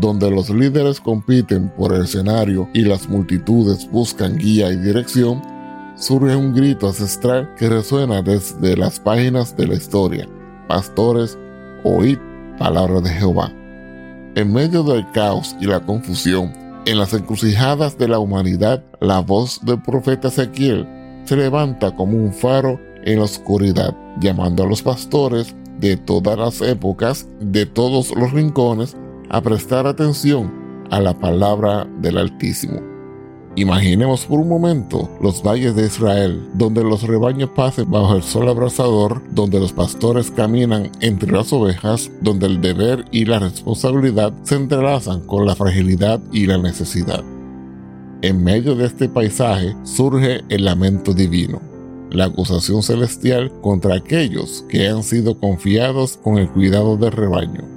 donde los líderes compiten por el escenario y las multitudes buscan guía y dirección, surge un grito ancestral que resuena desde las páginas de la historia. Pastores, oíd palabra de Jehová. En medio del caos y la confusión, en las encrucijadas de la humanidad, la voz del profeta Ezequiel se levanta como un faro en la oscuridad, llamando a los pastores de todas las épocas, de todos los rincones, a prestar atención a la palabra del Altísimo. Imaginemos por un momento los valles de Israel, donde los rebaños pasen bajo el sol abrasador, donde los pastores caminan entre las ovejas, donde el deber y la responsabilidad se entrelazan con la fragilidad y la necesidad. En medio de este paisaje surge el lamento divino, la acusación celestial contra aquellos que han sido confiados con el cuidado del rebaño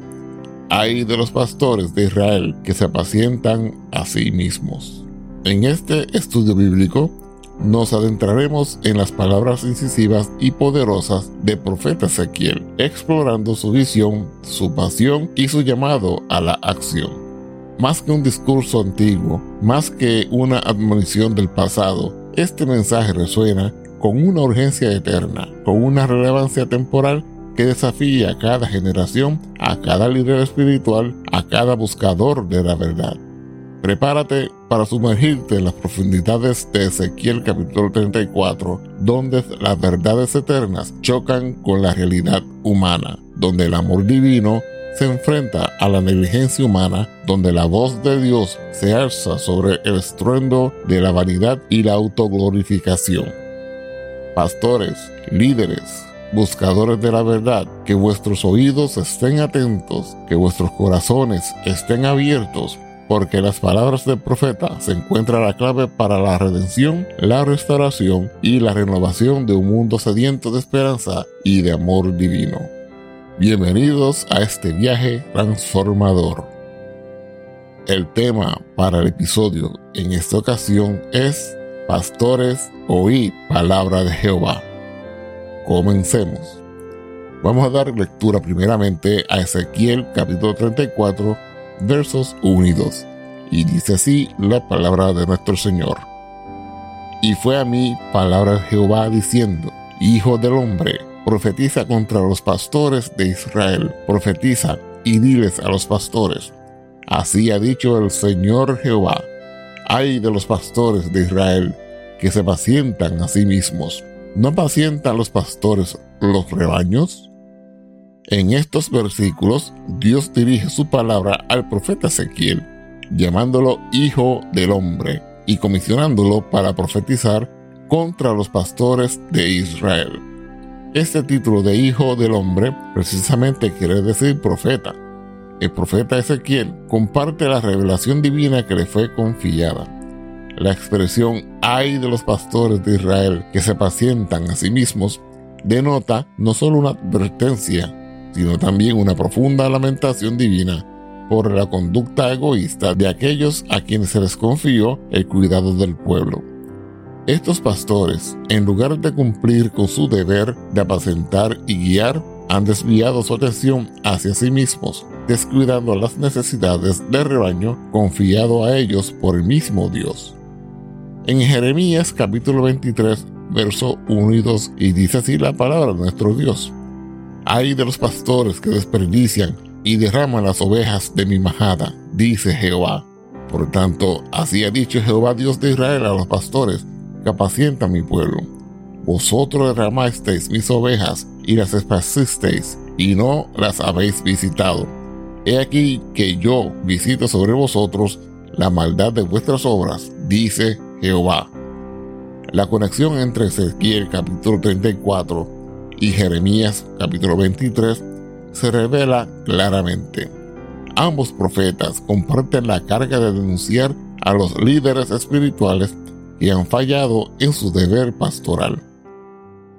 hay de los pastores de Israel que se apacientan a sí mismos. En este estudio bíblico nos adentraremos en las palabras incisivas y poderosas del profeta Ezequiel, explorando su visión, su pasión y su llamado a la acción. Más que un discurso antiguo, más que una admonición del pasado, este mensaje resuena con una urgencia eterna, con una relevancia temporal que desafía a cada generación, a cada líder espiritual, a cada buscador de la verdad. Prepárate para sumergirte en las profundidades de Ezequiel capítulo 34, donde las verdades eternas chocan con la realidad humana, donde el amor divino se enfrenta a la negligencia humana, donde la voz de Dios se alza sobre el estruendo de la vanidad y la autoglorificación. Pastores, líderes, buscadores de la verdad, que vuestros oídos estén atentos, que vuestros corazones estén abiertos, porque las palabras del profeta se encuentra la clave para la redención, la restauración y la renovación de un mundo sediento de esperanza y de amor divino. Bienvenidos a este viaje transformador. El tema para el episodio en esta ocasión es Pastores, oí palabra de Jehová. Comencemos. Vamos a dar lectura primeramente a Ezequiel capítulo 34 versos 1 y 2. Y dice así la palabra de nuestro Señor. Y fue a mí palabra de Jehová diciendo, Hijo del hombre, profetiza contra los pastores de Israel, profetiza y diles a los pastores. Así ha dicho el Señor Jehová, ay de los pastores de Israel, que se pacientan a sí mismos ¿No pacientan los pastores los rebaños? En estos versículos, Dios dirige su palabra al profeta Ezequiel, llamándolo Hijo del Hombre y comisionándolo para profetizar contra los pastores de Israel. Este título de Hijo del Hombre precisamente quiere decir profeta. El profeta Ezequiel comparte la revelación divina que le fue confiada. La expresión hay de los pastores de Israel que se pacientan a sí mismos denota no solo una advertencia, sino también una profunda lamentación divina por la conducta egoísta de aquellos a quienes se les confió el cuidado del pueblo. Estos pastores, en lugar de cumplir con su deber de apacentar y guiar, han desviado su atención hacia sí mismos, descuidando las necesidades del rebaño confiado a ellos por el mismo Dios. En Jeremías capítulo 23, verso 1 y 2, y dice así la palabra de nuestro Dios. Hay de los pastores que desperdician y derraman las ovejas de mi majada, dice Jehová. Por tanto, así ha dicho Jehová Dios de Israel a los pastores que apacientan mi pueblo. Vosotros derramasteis mis ovejas y las esparcisteis, y no las habéis visitado. He aquí que yo visito sobre vosotros la maldad de vuestras obras, dice Jehová. La conexión entre Ezequiel capítulo 34 y Jeremías capítulo 23 se revela claramente. Ambos profetas comparten la carga de denunciar a los líderes espirituales que han fallado en su deber pastoral.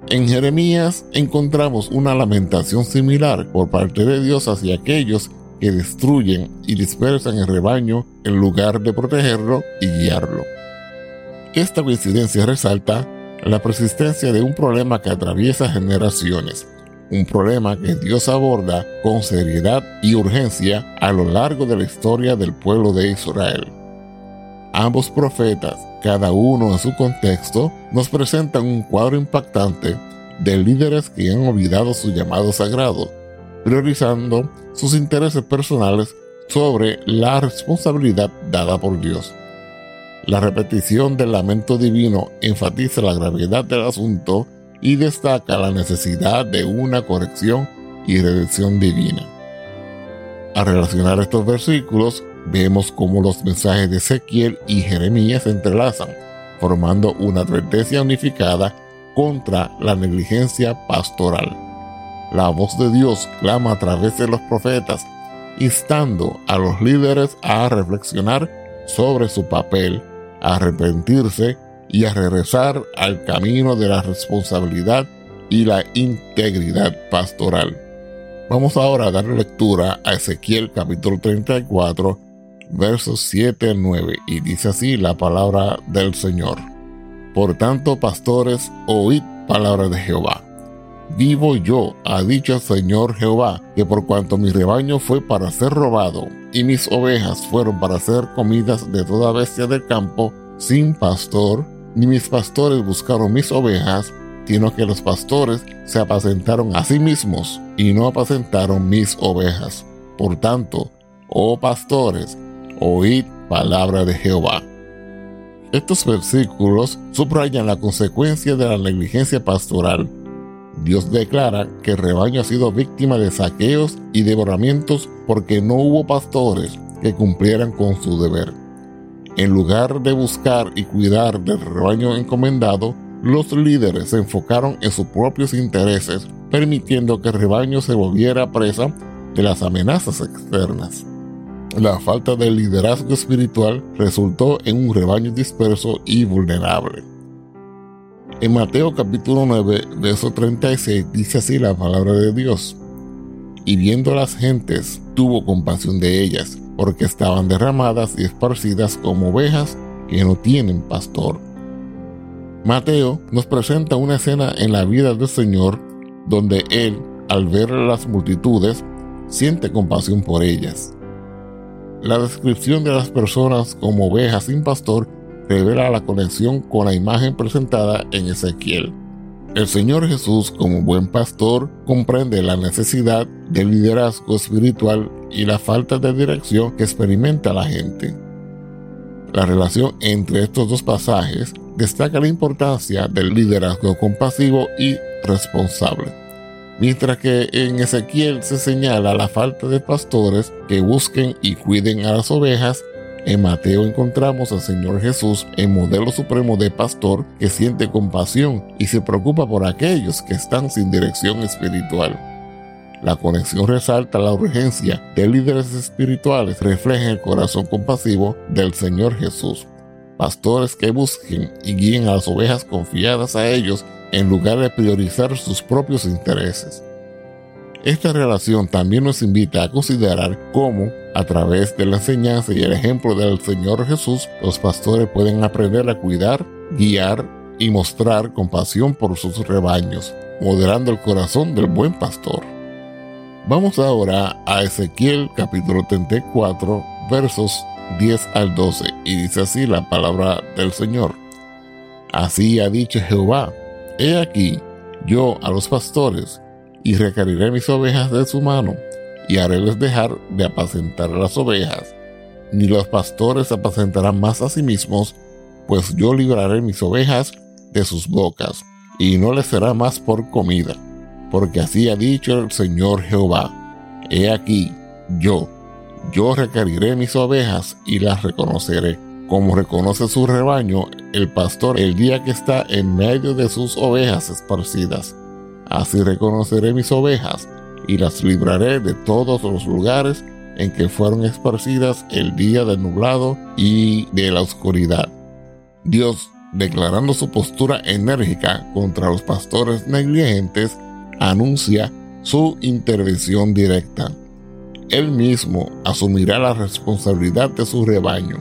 En Jeremías encontramos una lamentación similar por parte de Dios hacia aquellos que destruyen y dispersan el rebaño en lugar de protegerlo y guiarlo. Esta coincidencia resalta la persistencia de un problema que atraviesa generaciones un problema que Dios aborda con seriedad y urgencia a lo largo de la historia del pueblo de Israel. Ambos profetas, cada uno en su contexto, nos presentan un cuadro impactante de líderes que han olvidado su llamado sagrado, priorizando sus intereses personales sobre la responsabilidad dada por Dios. La repetición del lamento divino enfatiza la gravedad del asunto y destaca la necesidad de una corrección y redención divina. Al relacionar estos versículos, vemos cómo los mensajes de Ezequiel y Jeremías se entrelazan, formando una advertencia unificada contra la negligencia pastoral. La voz de Dios clama a través de los profetas, instando a los líderes a reflexionar sobre su papel, a arrepentirse y a regresar al camino de la responsabilidad y la integridad pastoral. Vamos ahora a dar lectura a Ezequiel capítulo 34, versos 7 al 9, y dice así la palabra del Señor. Por tanto, pastores, oíd palabra de Jehová. Vivo yo, ha dicho el Señor Jehová, que por cuanto mi rebaño fue para ser robado, y mis ovejas fueron para ser comidas de toda bestia del campo, sin pastor, ni mis pastores buscaron mis ovejas, sino que los pastores se apacentaron a sí mismos y no apacentaron mis ovejas. Por tanto, oh pastores, oíd palabra de Jehová. Estos versículos subrayan la consecuencia de la negligencia pastoral. Dios declara que el rebaño ha sido víctima de saqueos y devoramientos porque no hubo pastores que cumplieran con su deber. En lugar de buscar y cuidar del rebaño encomendado, los líderes se enfocaron en sus propios intereses, permitiendo que el rebaño se volviera presa de las amenazas externas. La falta de liderazgo espiritual resultó en un rebaño disperso y vulnerable. En Mateo capítulo 9, verso 36 dice así la palabra de Dios. Y viendo las gentes, tuvo compasión de ellas porque estaban derramadas y esparcidas como ovejas que no tienen pastor. Mateo nos presenta una escena en la vida del Señor donde Él, al ver las multitudes, siente compasión por ellas. La descripción de las personas como ovejas sin pastor revela la conexión con la imagen presentada en Ezequiel. El Señor Jesús, como buen pastor, comprende la necesidad de liderazgo espiritual y la falta de dirección que experimenta la gente. La relación entre estos dos pasajes destaca la importancia del liderazgo compasivo y responsable, mientras que en Ezequiel se señala la falta de pastores que busquen y cuiden a las ovejas en Mateo encontramos al Señor Jesús en modelo supremo de pastor que siente compasión y se preocupa por aquellos que están sin dirección espiritual. La conexión resalta la urgencia de líderes espirituales, refleja el corazón compasivo del Señor Jesús. Pastores que busquen y guíen a las ovejas confiadas a ellos en lugar de priorizar sus propios intereses. Esta relación también nos invita a considerar cómo, a través de la enseñanza y el ejemplo del Señor Jesús, los pastores pueden aprender a cuidar, guiar y mostrar compasión por sus rebaños, moderando el corazón del buen pastor. Vamos ahora a Ezequiel capítulo 34 versos 10 al 12 y dice así la palabra del Señor. Así ha dicho Jehová, he aquí, yo a los pastores, y recariré mis ovejas de su mano, y haréles dejar de apacentar las ovejas. Ni los pastores apacentarán más a sí mismos, pues yo libraré mis ovejas de sus bocas, y no les será más por comida, porque así ha dicho el Señor Jehová. He aquí, yo, yo recariré mis ovejas y las reconoceré, como reconoce su rebaño el pastor el día que está en medio de sus ovejas esparcidas Así reconoceré mis ovejas y las libraré de todos los lugares en que fueron esparcidas el día del nublado y de la oscuridad. Dios, declarando su postura enérgica contra los pastores negligentes, anuncia su intervención directa. Él mismo asumirá la responsabilidad de su rebaño.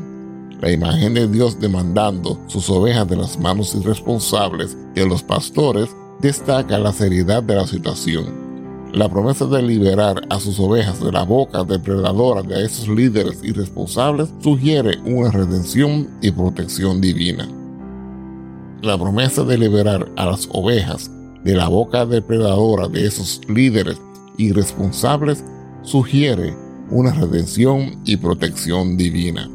La imagen de Dios demandando sus ovejas de las manos irresponsables de los pastores destaca la seriedad de la situación. La promesa de liberar a sus ovejas de la boca depredadora de esos líderes irresponsables sugiere una redención y protección divina. La promesa de liberar a las ovejas de la boca depredadora de esos líderes irresponsables sugiere una redención y protección divina.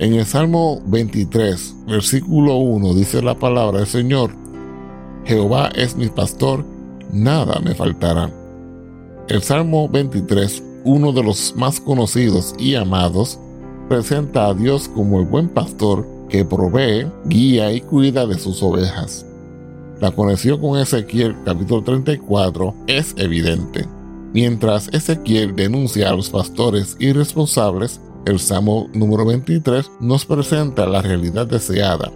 En el Salmo 23, versículo 1 dice la palabra del Señor, Jehová es mi pastor, nada me faltará. El Salmo 23, uno de los más conocidos y amados, presenta a Dios como el buen pastor que provee, guía y cuida de sus ovejas. La conexión con Ezequiel capítulo 34 es evidente. Mientras Ezequiel denuncia a los pastores irresponsables, el Salmo número 23 nos presenta la realidad deseada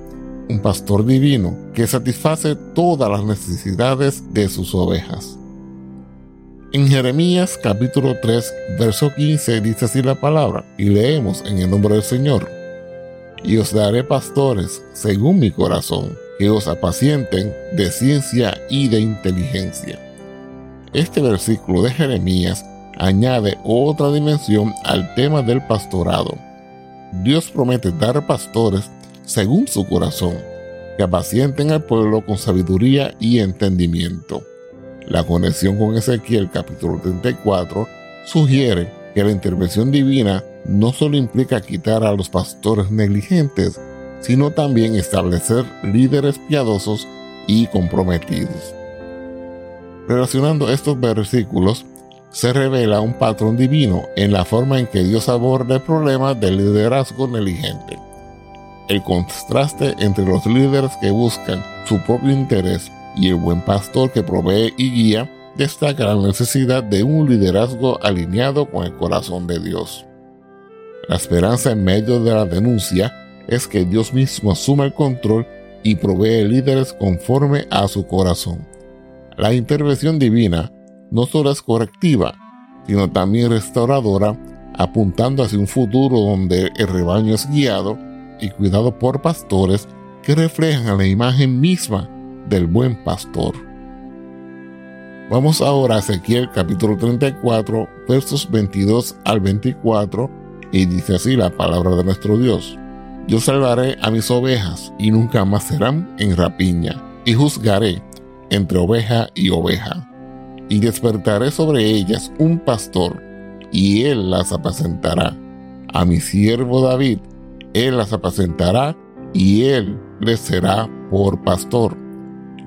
un pastor divino que satisface todas las necesidades de sus ovejas. En Jeremías capítulo 3, verso 15 dice así la palabra, y leemos en el nombre del Señor, y os daré pastores según mi corazón, que os apacienten de ciencia y de inteligencia. Este versículo de Jeremías añade otra dimensión al tema del pastorado. Dios promete dar pastores según su corazón, que apacienten al pueblo con sabiduría y entendimiento. La conexión con Ezequiel capítulo 34 sugiere que la intervención divina no solo implica quitar a los pastores negligentes, sino también establecer líderes piadosos y comprometidos. Relacionando estos versículos, se revela un patrón divino en la forma en que Dios aborda el problema del liderazgo negligente. El contraste entre los líderes que buscan su propio interés y el buen pastor que provee y guía destaca la necesidad de un liderazgo alineado con el corazón de Dios. La esperanza en medio de la denuncia es que Dios mismo asuma el control y provee líderes conforme a su corazón. La intervención divina no solo es correctiva, sino también restauradora, apuntando hacia un futuro donde el rebaño es guiado y cuidado por pastores que reflejan la imagen misma del buen pastor. Vamos ahora a Ezequiel capítulo 34 versos 22 al 24 y dice así la palabra de nuestro Dios. Yo salvaré a mis ovejas y nunca más serán en rapiña y juzgaré entre oveja y oveja y despertaré sobre ellas un pastor y él las apacentará. A mi siervo David él las apacentará y Él les será por pastor.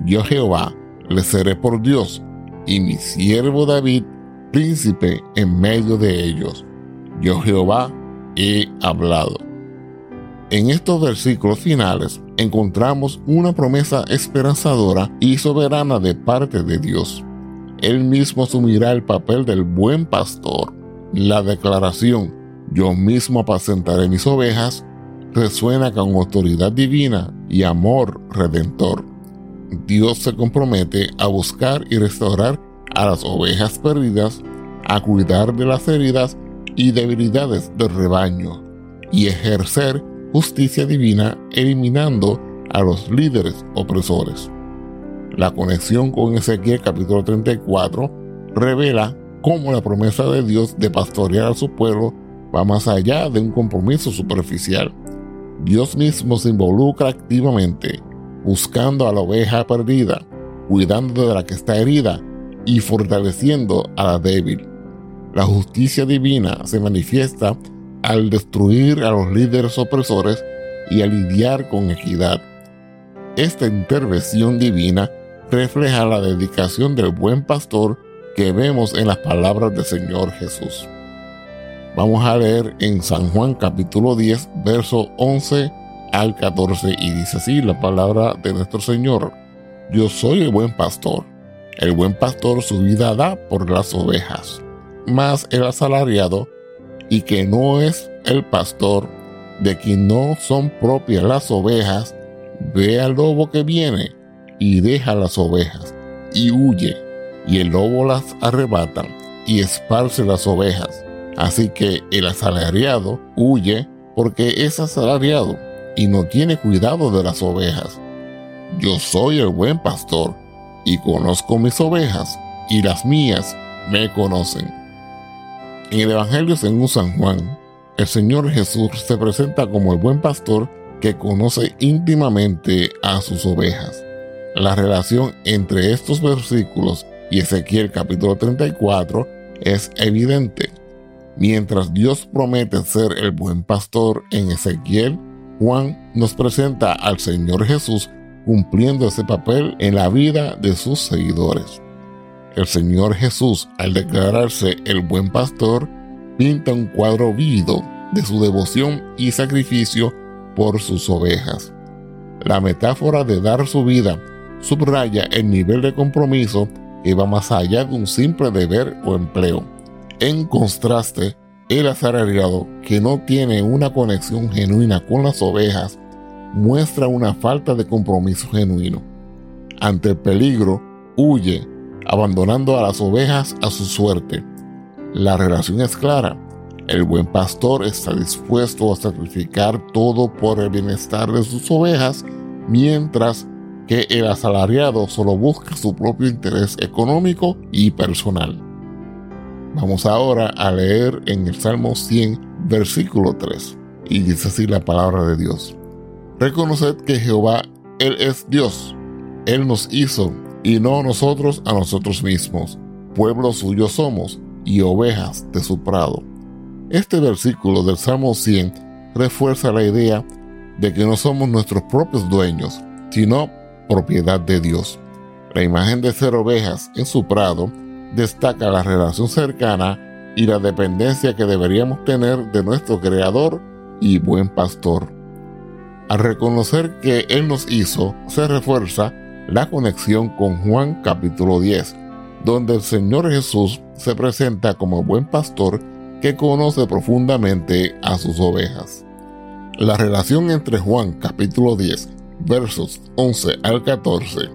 Yo Jehová les seré por Dios y mi siervo David príncipe en medio de ellos. Yo Jehová he hablado. En estos versículos finales encontramos una promesa esperanzadora y soberana de parte de Dios. Él mismo asumirá el papel del buen pastor. La declaración, yo mismo apacentaré mis ovejas, resuena con autoridad divina y amor redentor. Dios se compromete a buscar y restaurar a las ovejas perdidas, a cuidar de las heridas y debilidades del rebaño, y ejercer justicia divina eliminando a los líderes opresores. La conexión con Ezequiel capítulo 34 revela cómo la promesa de Dios de pastorear a su pueblo va más allá de un compromiso superficial. Dios mismo se involucra activamente, buscando a la oveja perdida, cuidando de la que está herida y fortaleciendo a la débil. La justicia divina se manifiesta al destruir a los líderes opresores y a lidiar con equidad. Esta intervención divina refleja la dedicación del buen pastor que vemos en las palabras del Señor Jesús. Vamos a leer en San Juan capítulo 10, verso 11 al 14 y dice así la palabra de nuestro Señor. Yo soy el buen pastor. El buen pastor su vida da por las ovejas. Mas el asalariado, y que no es el pastor, de quien no son propias las ovejas, ve al lobo que viene y deja las ovejas y huye, y el lobo las arrebata y esparce las ovejas Así que el asalariado huye porque es asalariado y no tiene cuidado de las ovejas. Yo soy el buen pastor y conozco mis ovejas y las mías me conocen. En el Evangelio según San Juan, el Señor Jesús se presenta como el buen pastor que conoce íntimamente a sus ovejas. La relación entre estos versículos y Ezequiel capítulo 34 es evidente. Mientras Dios promete ser el buen pastor en Ezequiel, Juan nos presenta al Señor Jesús cumpliendo ese papel en la vida de sus seguidores. El Señor Jesús, al declararse el buen pastor, pinta un cuadro vívido de su devoción y sacrificio por sus ovejas. La metáfora de dar su vida subraya el nivel de compromiso que va más allá de un simple deber o empleo. En contraste, el asalariado, que no tiene una conexión genuina con las ovejas, muestra una falta de compromiso genuino. Ante el peligro, huye, abandonando a las ovejas a su suerte. La relación es clara. El buen pastor está dispuesto a sacrificar todo por el bienestar de sus ovejas, mientras que el asalariado solo busca su propio interés económico y personal. Vamos ahora a leer en el Salmo 100, versículo 3. Y dice así la palabra de Dios. Reconoced que Jehová, Él es Dios. Él nos hizo y no nosotros a nosotros mismos. Pueblo suyo somos y ovejas de su prado. Este versículo del Salmo 100 refuerza la idea de que no somos nuestros propios dueños, sino propiedad de Dios. La imagen de ser ovejas en su prado destaca la relación cercana y la dependencia que deberíamos tener de nuestro Creador y buen pastor. Al reconocer que Él nos hizo, se refuerza la conexión con Juan capítulo 10, donde el Señor Jesús se presenta como buen pastor que conoce profundamente a sus ovejas. La relación entre Juan capítulo 10, versos 11 al 14,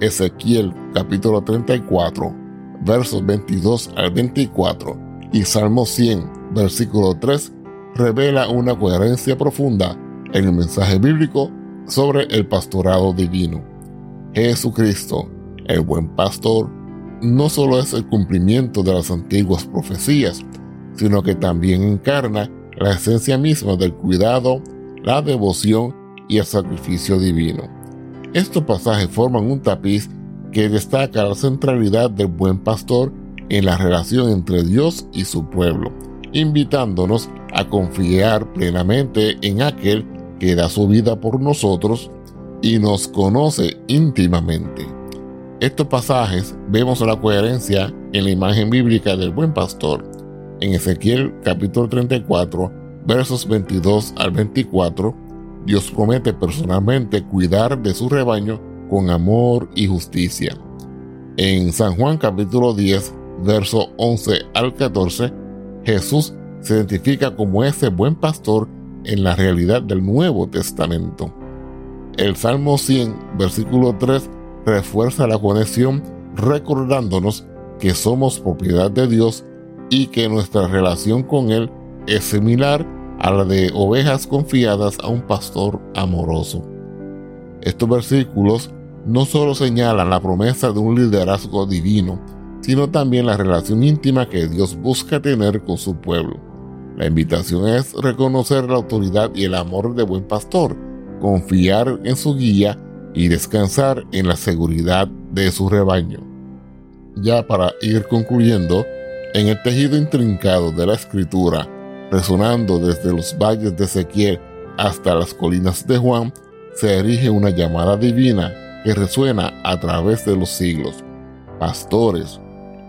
Ezequiel capítulo 34, versos 22 al 24 y Salmo 100, versículo 3, revela una coherencia profunda en el mensaje bíblico sobre el pastorado divino. Jesucristo, el buen pastor, no solo es el cumplimiento de las antiguas profecías, sino que también encarna la esencia misma del cuidado, la devoción y el sacrificio divino. Estos pasajes forman un tapiz que destaca la centralidad del buen pastor en la relación entre Dios y su pueblo, invitándonos a confiar plenamente en aquel que da su vida por nosotros y nos conoce íntimamente. Estos pasajes vemos la coherencia en la imagen bíblica del buen pastor. En Ezequiel capítulo 34, versos 22 al 24, Dios promete personalmente cuidar de su rebaño con amor y justicia. En San Juan capítulo 10, verso 11 al 14, Jesús se identifica como ese buen pastor en la realidad del Nuevo Testamento. El Salmo 100, versículo 3, refuerza la conexión recordándonos que somos propiedad de Dios y que nuestra relación con Él es similar a la de ovejas confiadas a un pastor amoroso. Estos versículos no solo señalan la promesa de un liderazgo divino, sino también la relación íntima que Dios busca tener con su pueblo. La invitación es reconocer la autoridad y el amor de buen pastor, confiar en su guía y descansar en la seguridad de su rebaño. Ya para ir concluyendo, en el tejido intrincado de la escritura, resonando desde los valles de Ezequiel hasta las colinas de Juan, se erige una llamada divina que resuena a través de los siglos. Pastores,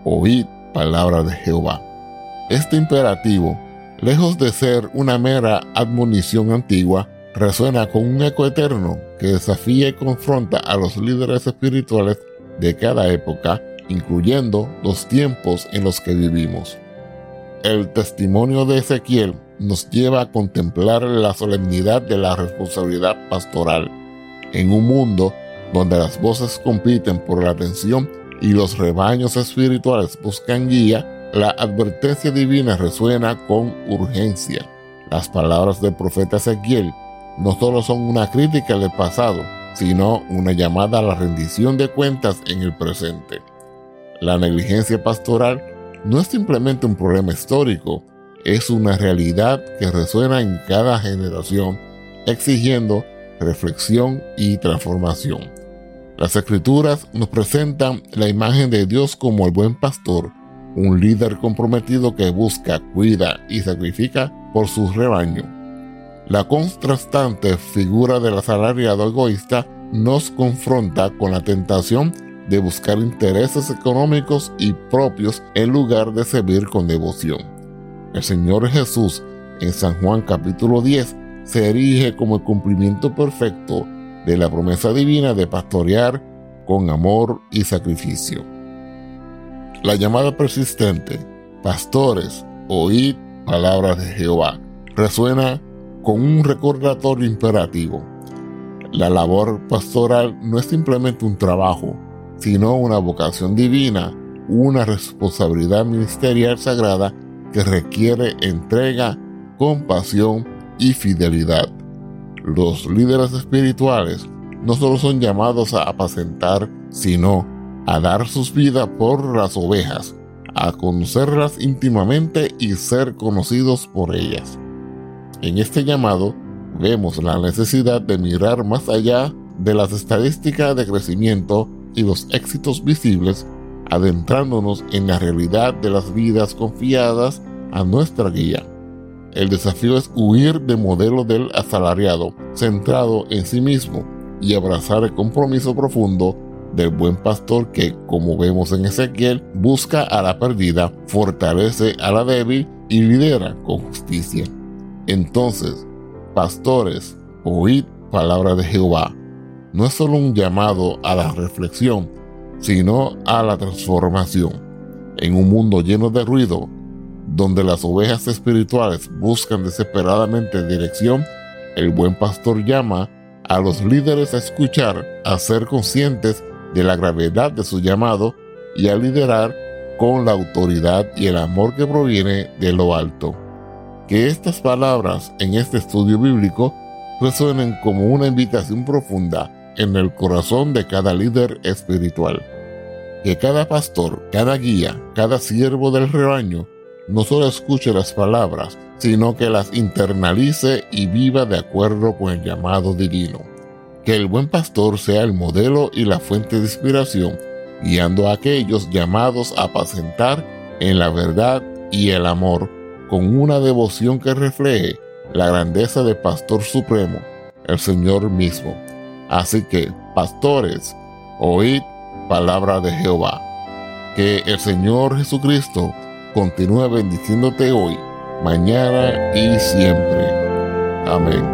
oíd palabra de Jehová. Este imperativo, lejos de ser una mera admonición antigua, resuena con un eco eterno que desafía y confronta a los líderes espirituales de cada época, incluyendo los tiempos en los que vivimos. El testimonio de Ezequiel nos lleva a contemplar la solemnidad de la responsabilidad pastoral en un mundo donde las voces compiten por la atención y los rebaños espirituales buscan guía, la advertencia divina resuena con urgencia. Las palabras del profeta Ezequiel no solo son una crítica del pasado, sino una llamada a la rendición de cuentas en el presente. La negligencia pastoral no es simplemente un problema histórico, es una realidad que resuena en cada generación, exigiendo reflexión y transformación. Las escrituras nos presentan la imagen de Dios como el buen pastor, un líder comprometido que busca, cuida y sacrifica por su rebaño. La contrastante figura del asalariado egoísta nos confronta con la tentación de buscar intereses económicos y propios en lugar de servir con devoción. El Señor Jesús en San Juan capítulo 10 se erige como el cumplimiento perfecto de la promesa divina de pastorear con amor y sacrificio. La llamada persistente, pastores, oíd palabras de Jehová, resuena con un recordatorio imperativo. La labor pastoral no es simplemente un trabajo, sino una vocación divina, una responsabilidad ministerial sagrada que requiere entrega, compasión y fidelidad. Los líderes espirituales no solo son llamados a apacentar, sino a dar sus vidas por las ovejas, a conocerlas íntimamente y ser conocidos por ellas. En este llamado vemos la necesidad de mirar más allá de las estadísticas de crecimiento y los éxitos visibles, adentrándonos en la realidad de las vidas confiadas a nuestra guía. El desafío es huir del modelo del asalariado, centrado en sí mismo, y abrazar el compromiso profundo del buen pastor que, como vemos en Ezequiel, busca a la perdida, fortalece a la débil y lidera con justicia. Entonces, pastores, oíd palabra de Jehová. No es solo un llamado a la reflexión, sino a la transformación. En un mundo lleno de ruido, donde las ovejas espirituales buscan desesperadamente dirección, el buen pastor llama a los líderes a escuchar, a ser conscientes de la gravedad de su llamado y a liderar con la autoridad y el amor que proviene de lo alto. Que estas palabras en este estudio bíblico resuenen como una invitación profunda en el corazón de cada líder espiritual. Que cada pastor, cada guía, cada siervo del rebaño no solo escuche las palabras, sino que las internalice y viva de acuerdo con el llamado divino. Que el buen pastor sea el modelo y la fuente de inspiración, guiando a aquellos llamados a apacentar en la verdad y el amor, con una devoción que refleje la grandeza del Pastor Supremo, el Señor mismo. Así que, pastores, oíd palabra de Jehová. Que el Señor Jesucristo continúa bendiciéndote hoy, mañana y siempre. Amén.